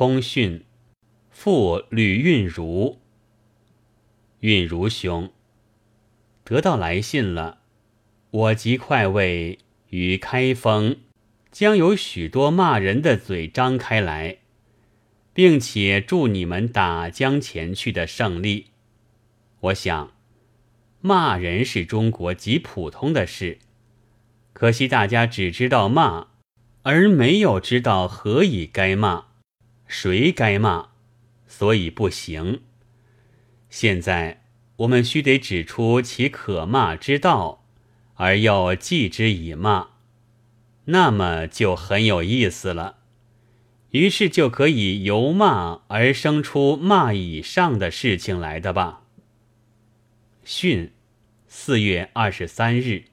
通讯，复吕运如。运如兄，得到来信了，我即快为于开封，将有许多骂人的嘴张开来，并且祝你们打江前去的胜利。我想，骂人是中国极普通的事，可惜大家只知道骂。而没有知道何以该骂，谁该骂，所以不行。现在我们须得指出其可骂之道，而又记之以骂，那么就很有意思了。于是就可以由骂而生出骂以上的事情来的吧。训，四月二十三日。